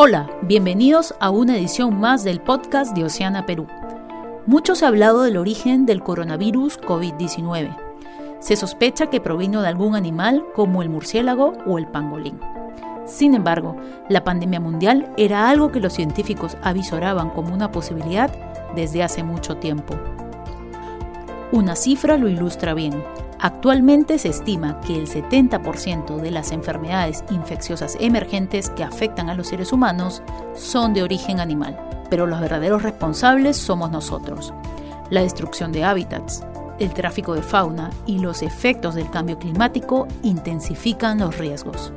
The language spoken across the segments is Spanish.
Hola, bienvenidos a una edición más del podcast de Oceana Perú. Mucho se ha hablado del origen del coronavirus COVID-19. Se sospecha que provino de algún animal como el murciélago o el pangolín. Sin embargo, la pandemia mundial era algo que los científicos avisoraban como una posibilidad desde hace mucho tiempo. Una cifra lo ilustra bien. Actualmente se estima que el 70% de las enfermedades infecciosas emergentes que afectan a los seres humanos son de origen animal, pero los verdaderos responsables somos nosotros. La destrucción de hábitats, el tráfico de fauna y los efectos del cambio climático intensifican los riesgos.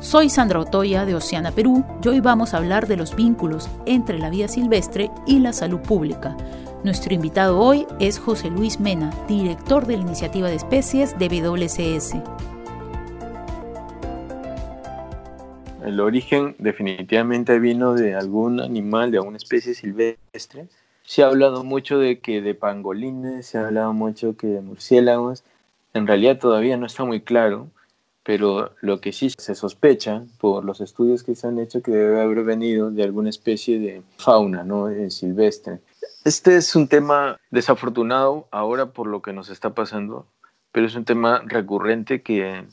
Soy Sandra Otoya de Oceana Perú y hoy vamos a hablar de los vínculos entre la vida silvestre y la salud pública, nuestro invitado hoy es José Luis Mena, director de la Iniciativa de Especies de WCS. El origen definitivamente vino de algún animal, de alguna especie silvestre. Se ha hablado mucho de que de pangolines, se ha hablado mucho que de murciélagos. En realidad todavía no está muy claro, pero lo que sí se sospecha por los estudios que se han hecho que debe haber venido de alguna especie de fauna ¿no? Eh, silvestre. Este es un tema desafortunado ahora por lo que nos está pasando, pero es un tema recurrente que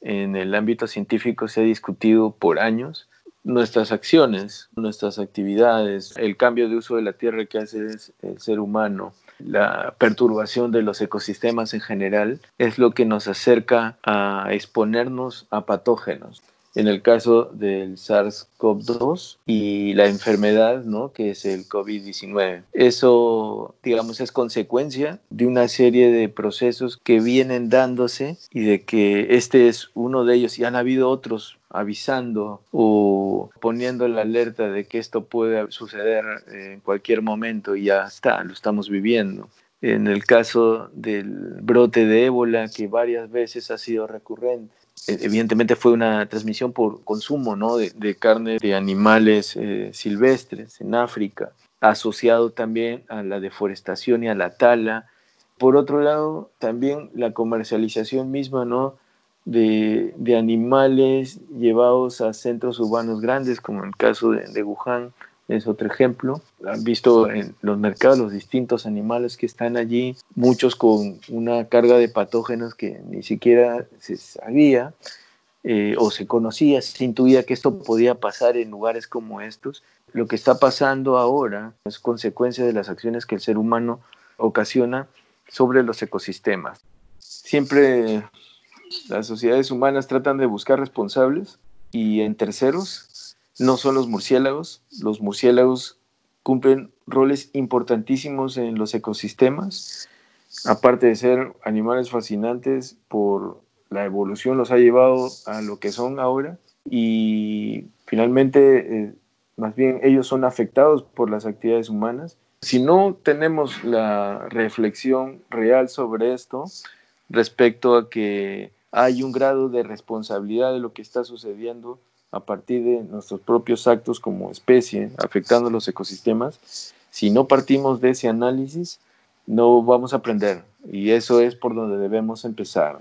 en el ámbito científico se ha discutido por años. Nuestras acciones, nuestras actividades, el cambio de uso de la tierra que hace el ser humano, la perturbación de los ecosistemas en general, es lo que nos acerca a exponernos a patógenos en el caso del SARS-CoV-2 y la enfermedad, ¿no? que es el COVID-19. Eso, digamos, es consecuencia de una serie de procesos que vienen dándose y de que este es uno de ellos y han habido otros avisando o poniendo la alerta de que esto puede suceder en cualquier momento y ya está, lo estamos viviendo en el caso del brote de ébola, que varias veces ha sido recurrente. E, evidentemente fue una transmisión por consumo ¿no? de, carne de animales eh, silvestres en África, asociado también a la deforestación y a la tala. Por otro lado, también la comercialización misma ¿no? de, de animales llevados a centros urbanos grandes, como en el caso de, de Wuhan, es otro ejemplo. Han visto en los mercados los distintos animales que están allí, muchos con una carga de patógenos que ni siquiera se sabía eh, o se conocía, se intuía que esto podía pasar en lugares como estos. Lo que está pasando ahora es consecuencia de las acciones que el ser humano ocasiona sobre los ecosistemas. Siempre las sociedades humanas tratan de buscar responsables y en terceros no son los murciélagos. Los murciélagos cumplen roles importantísimos en los ecosistemas, aparte de ser animales fascinantes por la evolución los ha llevado a lo que son ahora y finalmente eh, más bien ellos son afectados por las actividades humanas. Si no tenemos la reflexión real sobre esto respecto a que hay un grado de responsabilidad de lo que está sucediendo a partir de nuestros propios actos como especie, afectando los ecosistemas, si no partimos de ese análisis, no vamos a aprender. Y eso es por donde debemos empezar.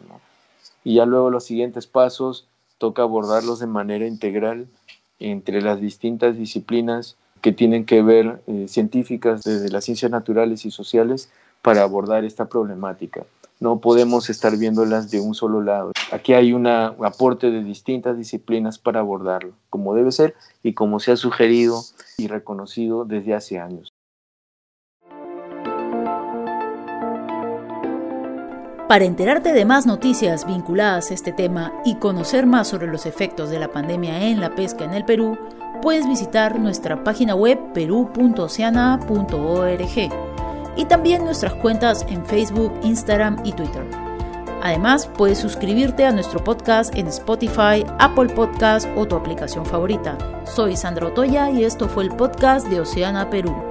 Y ya luego los siguientes pasos toca abordarlos de manera integral entre las distintas disciplinas que tienen que ver eh, científicas desde las ciencias naturales y sociales para abordar esta problemática no podemos estar viéndolas de un solo lado. Aquí hay un aporte de distintas disciplinas para abordarlo, como debe ser y como se ha sugerido y reconocido desde hace años. Para enterarte de más noticias vinculadas a este tema y conocer más sobre los efectos de la pandemia en la pesca en el Perú, puedes visitar nuestra página web perú.oceana.org y también nuestras cuentas en Facebook, Instagram y Twitter. Además, puedes suscribirte a nuestro podcast en Spotify, Apple Podcast o tu aplicación favorita. Soy Sandra Otoya y esto fue el podcast de Oceana Perú.